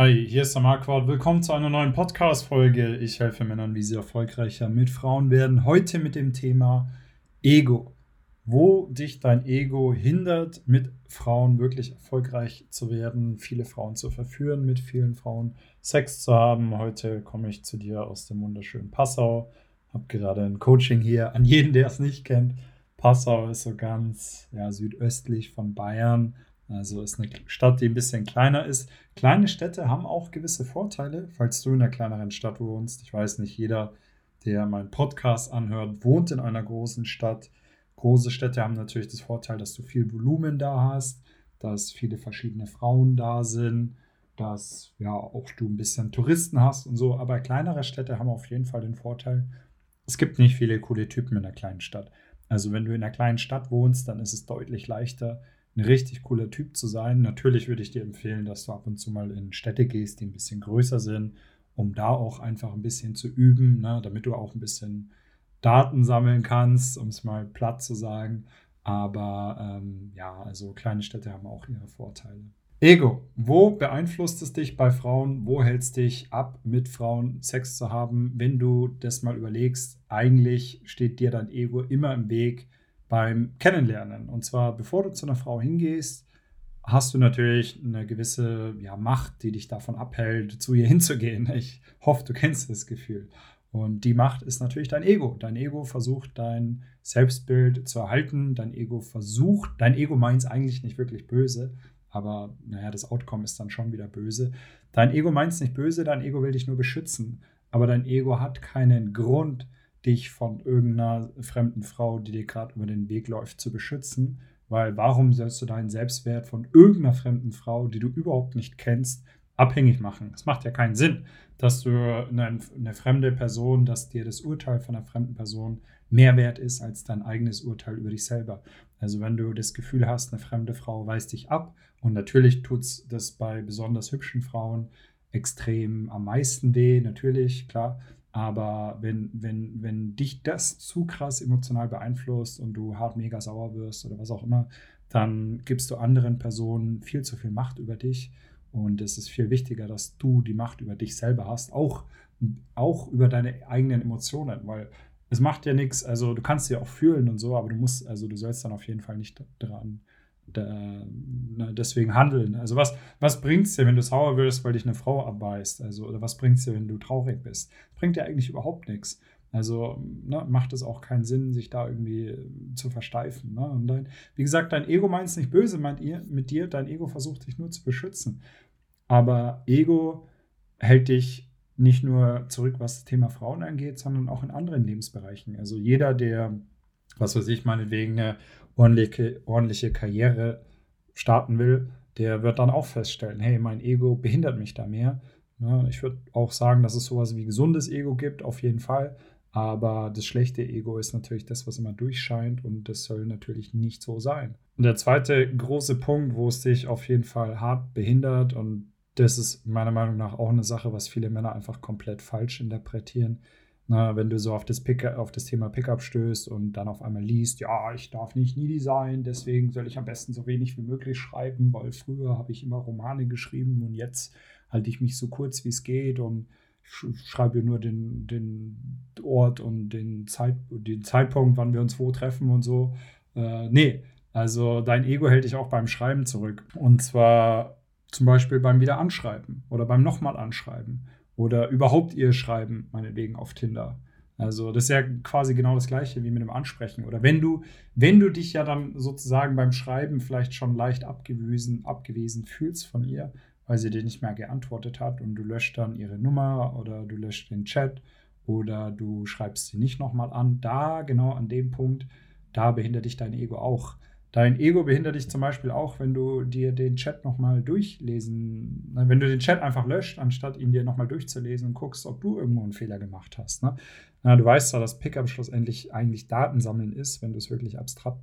Hi, hier ist der Marquardt. Willkommen zu einer neuen Podcast-Folge. Ich helfe Männern, wie sie erfolgreicher mit Frauen werden. Heute mit dem Thema Ego. Wo dich dein Ego hindert, mit Frauen wirklich erfolgreich zu werden, viele Frauen zu verführen, mit vielen Frauen Sex zu haben. Heute komme ich zu dir aus dem wunderschönen Passau. Habe gerade ein Coaching hier an jeden, der es nicht kennt. Passau ist so ganz ja, südöstlich von Bayern also ist eine Stadt, die ein bisschen kleiner ist. Kleine Städte haben auch gewisse Vorteile, falls du in einer kleineren Stadt wohnst. Ich weiß nicht, jeder, der meinen Podcast anhört, wohnt in einer großen Stadt. Große Städte haben natürlich das Vorteil, dass du viel Volumen da hast, dass viele verschiedene Frauen da sind, dass ja auch du ein bisschen Touristen hast und so. Aber kleinere Städte haben auf jeden Fall den Vorteil, es gibt nicht viele coole Typen in einer kleinen Stadt. Also wenn du in einer kleinen Stadt wohnst, dann ist es deutlich leichter, ein richtig cooler Typ zu sein. Natürlich würde ich dir empfehlen, dass du ab und zu mal in Städte gehst, die ein bisschen größer sind, um da auch einfach ein bisschen zu üben, ne, damit du auch ein bisschen Daten sammeln kannst, um es mal platt zu sagen. Aber ähm, ja, also kleine Städte haben auch ihre Vorteile. Ego. Wo beeinflusst es dich bei Frauen? Wo hältst dich ab, mit Frauen Sex zu haben? Wenn du das mal überlegst, eigentlich steht dir dein Ego immer im Weg, beim Kennenlernen. Und zwar, bevor du zu einer Frau hingehst, hast du natürlich eine gewisse ja, Macht, die dich davon abhält, zu ihr hinzugehen. Ich hoffe, du kennst das Gefühl. Und die Macht ist natürlich dein Ego. Dein Ego versucht, dein Selbstbild zu erhalten. Dein Ego versucht, dein Ego meint es eigentlich nicht wirklich böse, aber naja, das Outcome ist dann schon wieder böse. Dein Ego meint es nicht böse, dein Ego will dich nur beschützen. Aber dein Ego hat keinen Grund, dich von irgendeiner fremden Frau, die dir gerade über den Weg läuft, zu beschützen. Weil warum sollst du deinen Selbstwert von irgendeiner fremden Frau, die du überhaupt nicht kennst, abhängig machen? Das macht ja keinen Sinn, dass du eine, eine fremde Person, dass dir das Urteil von einer fremden Person mehr wert ist als dein eigenes Urteil über dich selber. Also wenn du das Gefühl hast, eine fremde Frau weist dich ab und natürlich tut es das bei besonders hübschen Frauen extrem am meisten weh, natürlich, klar. Aber wenn, wenn, wenn dich das zu krass emotional beeinflusst und du hart mega sauer wirst oder was auch immer, dann gibst du anderen Personen viel zu viel Macht über dich. Und es ist viel wichtiger, dass du die Macht über dich selber hast, auch, auch über deine eigenen Emotionen, weil es macht ja nichts, also du kannst sie auch fühlen und so, aber du musst, also du sollst dann auf jeden Fall nicht dran da, na, deswegen handeln. Also was, was bringt es dir, wenn du sauer wirst, weil dich eine Frau abbeißt? Also, oder was bringt es dir, wenn du traurig bist? Bringt dir eigentlich überhaupt nichts. Also ne, macht es auch keinen Sinn, sich da irgendwie zu versteifen. Ne? Und dein, wie gesagt, dein Ego meint es nicht böse meint ihr, mit dir, dein Ego versucht dich nur zu beschützen. Aber Ego hält dich nicht nur zurück, was das Thema Frauen angeht, sondern auch in anderen Lebensbereichen. Also jeder, der, was weiß ich, meinetwegen eine ordentliche, ordentliche Karriere starten will, der wird dann auch feststellen, hey, mein Ego behindert mich da mehr. Ne? Ich würde auch sagen, dass es sowas wie gesundes Ego gibt, auf jeden Fall. Aber das schlechte Ego ist natürlich das, was immer durchscheint und das soll natürlich nicht so sein. Und der zweite große Punkt, wo es dich auf jeden Fall hart behindert und das ist meiner Meinung nach auch eine Sache, was viele Männer einfach komplett falsch interpretieren, na, wenn du so auf das, Pick auf das Thema Pickup stößt und dann auf einmal liest, ja, ich darf nicht needy sein, deswegen soll ich am besten so wenig wie möglich schreiben, weil früher habe ich immer Romane geschrieben und jetzt halte ich mich so kurz wie es geht und schreibe nur den, den Ort und den, Zeit, den Zeitpunkt, wann wir uns wo treffen und so. Äh, nee, also dein Ego hält dich auch beim Schreiben zurück. Und zwar zum Beispiel beim Wiederanschreiben oder beim nochmal Anschreiben oder überhaupt ihr Schreiben, meinetwegen auf Tinder. Also das ist ja quasi genau das gleiche wie mit dem Ansprechen. Oder wenn du, wenn du dich ja dann sozusagen beim Schreiben vielleicht schon leicht abgewiesen, abgewiesen fühlst von ihr, weil sie dir nicht mehr geantwortet hat und du löscht dann ihre Nummer oder du löscht den Chat oder du schreibst sie nicht nochmal an, da genau an dem Punkt, da behindert dich dein Ego auch. Dein Ego behindert dich zum Beispiel auch, wenn du dir den Chat nochmal durchlesen, wenn du den Chat einfach löscht, anstatt ihn dir nochmal durchzulesen und guckst, ob du irgendwo einen Fehler gemacht hast. Ne? Na, du weißt zwar, dass Pickup schlussendlich eigentlich Datensammeln ist, wenn du es wirklich abstrakt,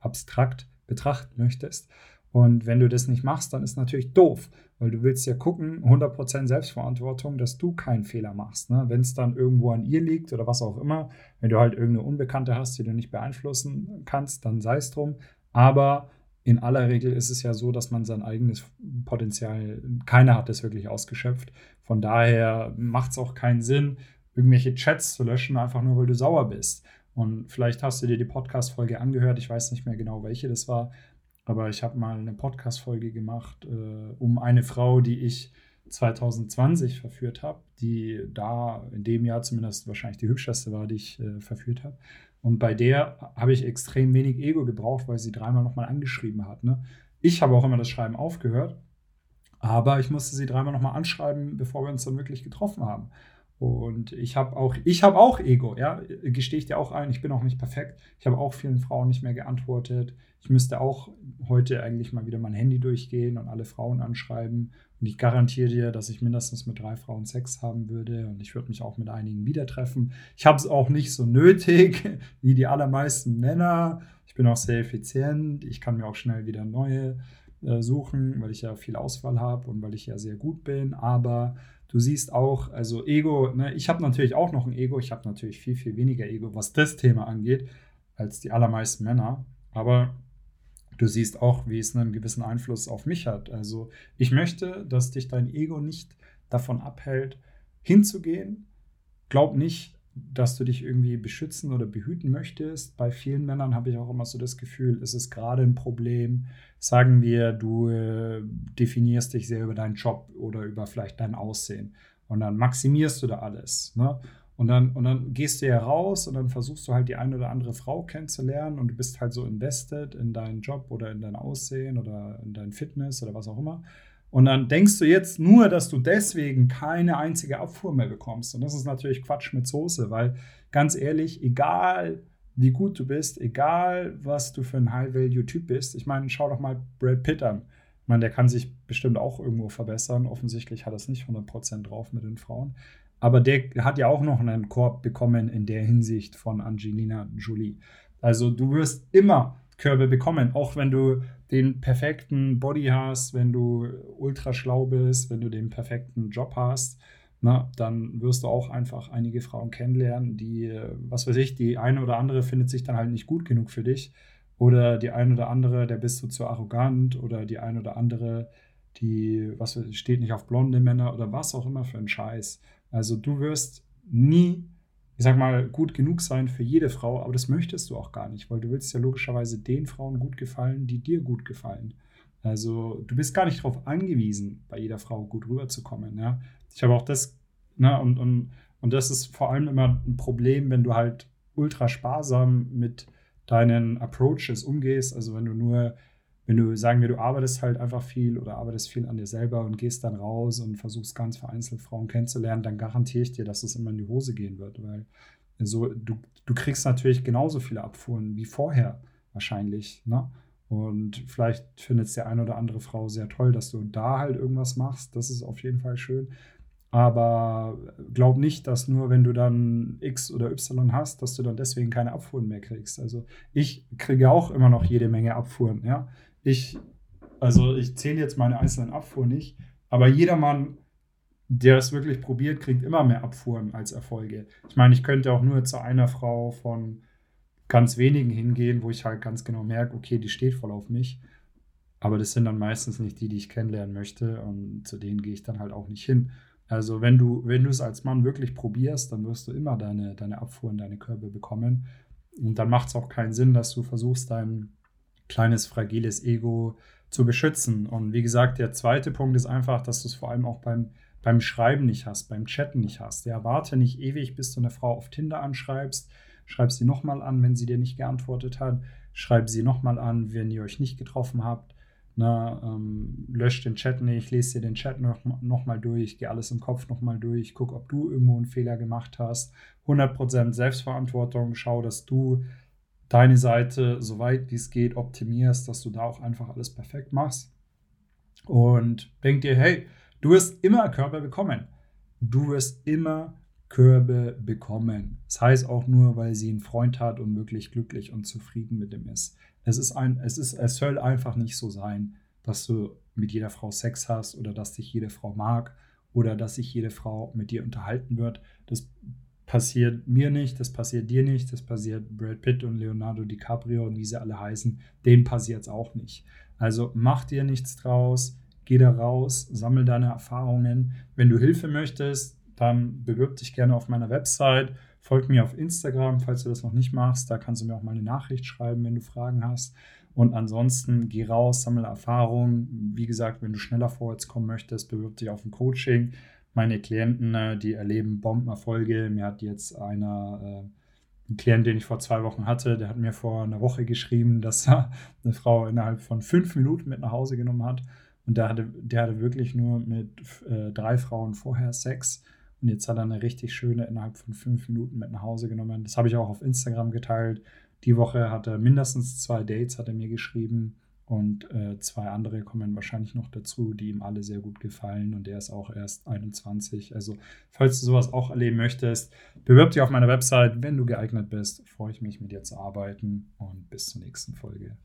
abstrakt betrachten möchtest. Und wenn du das nicht machst, dann ist natürlich doof, weil du willst ja gucken, 100% Selbstverantwortung, dass du keinen Fehler machst. Ne? Wenn es dann irgendwo an ihr liegt oder was auch immer, wenn du halt irgendeine Unbekannte hast, die du nicht beeinflussen kannst, dann sei es drum. Aber in aller Regel ist es ja so, dass man sein eigenes Potenzial, keiner hat es wirklich ausgeschöpft. Von daher macht es auch keinen Sinn, irgendwelche Chats zu löschen, einfach nur weil du sauer bist. Und vielleicht hast du dir die Podcast-Folge angehört, ich weiß nicht mehr genau, welche das war, aber ich habe mal eine Podcast-Folge gemacht äh, um eine Frau, die ich 2020 verführt habe, die da in dem Jahr zumindest wahrscheinlich die hübscheste war, die ich äh, verführt habe. Und bei der habe ich extrem wenig Ego gebraucht, weil sie dreimal nochmal angeschrieben hat. Ne? Ich habe auch immer das Schreiben aufgehört, aber ich musste sie dreimal nochmal anschreiben, bevor wir uns dann wirklich getroffen haben. Und ich habe auch, ich habe auch Ego, ja, gestehe ich dir auch ein. Ich bin auch nicht perfekt. Ich habe auch vielen Frauen nicht mehr geantwortet. Ich müsste auch heute eigentlich mal wieder mein Handy durchgehen und alle Frauen anschreiben. Und ich garantiere dir, dass ich mindestens mit drei Frauen Sex haben würde. Und ich würde mich auch mit einigen wieder treffen. Ich habe es auch nicht so nötig wie die allermeisten Männer. Ich bin auch sehr effizient. Ich kann mir auch schnell wieder neue äh, suchen, weil ich ja viel Auswahl habe und weil ich ja sehr gut bin. Aber Du siehst auch, also Ego, ne, ich habe natürlich auch noch ein Ego, ich habe natürlich viel, viel weniger Ego, was das Thema angeht, als die allermeisten Männer. Aber du siehst auch, wie es einen gewissen Einfluss auf mich hat. Also ich möchte, dass dich dein Ego nicht davon abhält, hinzugehen. Glaub nicht, dass du dich irgendwie beschützen oder behüten möchtest. Bei vielen Männern habe ich auch immer so das Gefühl, es ist gerade ein Problem. Sagen wir, du äh, definierst dich sehr über deinen Job oder über vielleicht dein Aussehen. Und dann maximierst du da alles. Ne? Und dann, und dann gehst du ja raus und dann versuchst du halt die eine oder andere Frau kennenzulernen und du bist halt so invested in deinen Job oder in dein Aussehen oder in dein Fitness oder was auch immer. Und dann denkst du jetzt nur, dass du deswegen keine einzige Abfuhr mehr bekommst. Und das ist natürlich Quatsch mit Soße, weil ganz ehrlich, egal wie gut du bist, egal was du für ein High-Value-Typ bist, ich meine, schau doch mal Brad Pitt an. Ich meine, der kann sich bestimmt auch irgendwo verbessern. Offensichtlich hat er es nicht 100% drauf mit den Frauen. Aber der hat ja auch noch einen Korb bekommen in der Hinsicht von Angelina Jolie. Also du wirst immer Körbe bekommen, auch wenn du den perfekten Body hast, wenn du ultra schlau bist, wenn du den perfekten Job hast, na, dann wirst du auch einfach einige Frauen kennenlernen, die, was weiß ich, die eine oder andere findet sich dann halt nicht gut genug für dich. Oder die eine oder andere, der bist du zu arrogant. Oder die eine oder andere, die, was steht nicht auf blonde Männer oder was auch immer für ein Scheiß. Also du wirst nie ich sag mal, gut genug sein für jede Frau, aber das möchtest du auch gar nicht, weil du willst ja logischerweise den Frauen gut gefallen, die dir gut gefallen. Also du bist gar nicht darauf angewiesen, bei jeder Frau gut rüberzukommen. Ja? Ich habe auch das, ne, und, und, und das ist vor allem immer ein Problem, wenn du halt ultra sparsam mit deinen Approaches umgehst. Also wenn du nur wenn du, sagen wir, du arbeitest halt einfach viel oder arbeitest viel an dir selber und gehst dann raus und versuchst ganz vereinzelt Frauen kennenzulernen, dann garantiere ich dir, dass es immer in die Hose gehen wird, weil so, du, du kriegst natürlich genauso viele Abfuhren wie vorher wahrscheinlich, ne? Und vielleicht findet es der eine oder andere Frau sehr toll, dass du da halt irgendwas machst. Das ist auf jeden Fall schön. Aber glaub nicht, dass nur wenn du dann X oder Y hast, dass du dann deswegen keine Abfuhren mehr kriegst. Also ich kriege auch immer noch jede Menge Abfuhren, ja. Ich, also ich zähle jetzt meine einzelnen Abfuhren nicht, aber jeder Mann, der es wirklich probiert, kriegt immer mehr Abfuhren als Erfolge. Ich meine, ich könnte auch nur zu einer Frau von ganz wenigen hingehen, wo ich halt ganz genau merke, okay, die steht voll auf mich. Aber das sind dann meistens nicht die, die ich kennenlernen möchte und zu denen gehe ich dann halt auch nicht hin. Also wenn du, wenn du es als Mann wirklich probierst, dann wirst du immer deine, deine Abfuhren, deine Körbe bekommen. Und dann macht es auch keinen Sinn, dass du versuchst, dein kleines, fragiles Ego zu beschützen. Und wie gesagt, der zweite Punkt ist einfach, dass du es vor allem auch beim, beim Schreiben nicht hast, beim Chatten nicht hast. Ja, warte nicht ewig, bis du eine Frau auf Tinder anschreibst. Schreib sie nochmal an, wenn sie dir nicht geantwortet hat. Schreib sie nochmal an, wenn ihr euch nicht getroffen habt. Na, ähm, lösch den Chat nicht, lese dir den Chat noch, noch durch, geh alles im Kopf noch mal durch, guck, ob du irgendwo einen Fehler gemacht hast. 100% Selbstverantwortung, schau, dass du deine Seite so weit wie es geht optimierst, dass du da auch einfach alles perfekt machst. Und denk dir, hey, du wirst immer Körbe bekommen. Du wirst immer Körbe bekommen. Das heißt auch nur, weil sie einen Freund hat und wirklich glücklich und zufrieden mit dem ist. Es ist ein, es ist, es soll einfach nicht so sein, dass du mit jeder Frau Sex hast oder dass dich jede Frau mag oder dass sich jede Frau mit dir unterhalten wird. Das passiert mir nicht, das passiert dir nicht, das passiert Brad Pitt und Leonardo DiCaprio und wie sie alle heißen, denen passiert es auch nicht. Also mach dir nichts draus, geh da raus, sammel deine Erfahrungen. Wenn du Hilfe möchtest, dann bewirb dich gerne auf meiner Website, folg mir auf Instagram, falls du das noch nicht machst, da kannst du mir auch mal eine Nachricht schreiben, wenn du Fragen hast. Und ansonsten geh raus, sammle Erfahrungen. Wie gesagt, wenn du schneller vorwärts kommen möchtest, bewirb dich auf ein Coaching meine Klienten, äh, die erleben Bombenerfolge. Mir hat jetzt einer, äh, ein Klient, den ich vor zwei Wochen hatte, der hat mir vor einer Woche geschrieben, dass er eine Frau innerhalb von fünf Minuten mit nach Hause genommen hat. Und der hatte, der hatte wirklich nur mit äh, drei Frauen vorher Sex. Und jetzt hat er eine richtig schöne innerhalb von fünf Minuten mit nach Hause genommen. Das habe ich auch auf Instagram geteilt. Die Woche hat er mindestens zwei Dates, hat er mir geschrieben. Und äh, zwei andere kommen wahrscheinlich noch dazu, die ihm alle sehr gut gefallen. Und der ist auch erst 21. Also, falls du sowas auch erleben möchtest, bewirb dich auf meiner Website. Wenn du geeignet bist, freue ich mich, mit dir zu arbeiten. Und bis zur nächsten Folge.